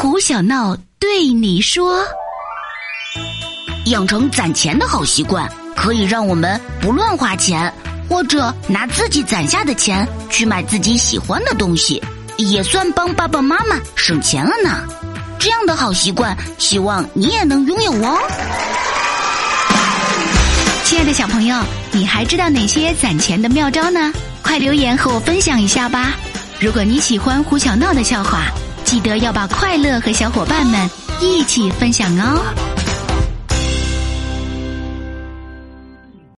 胡小闹对你说：“养成攒钱的好习惯，可以让我们不乱花钱，或者拿自己攒下的钱去买自己喜欢的东西，也算帮爸爸妈妈省钱了呢。这样的好习惯，希望你也能拥有哦。”亲爱的小朋友，你还知道哪些攒钱的妙招呢？快留言和我分享一下吧！如果你喜欢胡小闹的笑话，记得要把快乐和小伙伴们一起分享哦。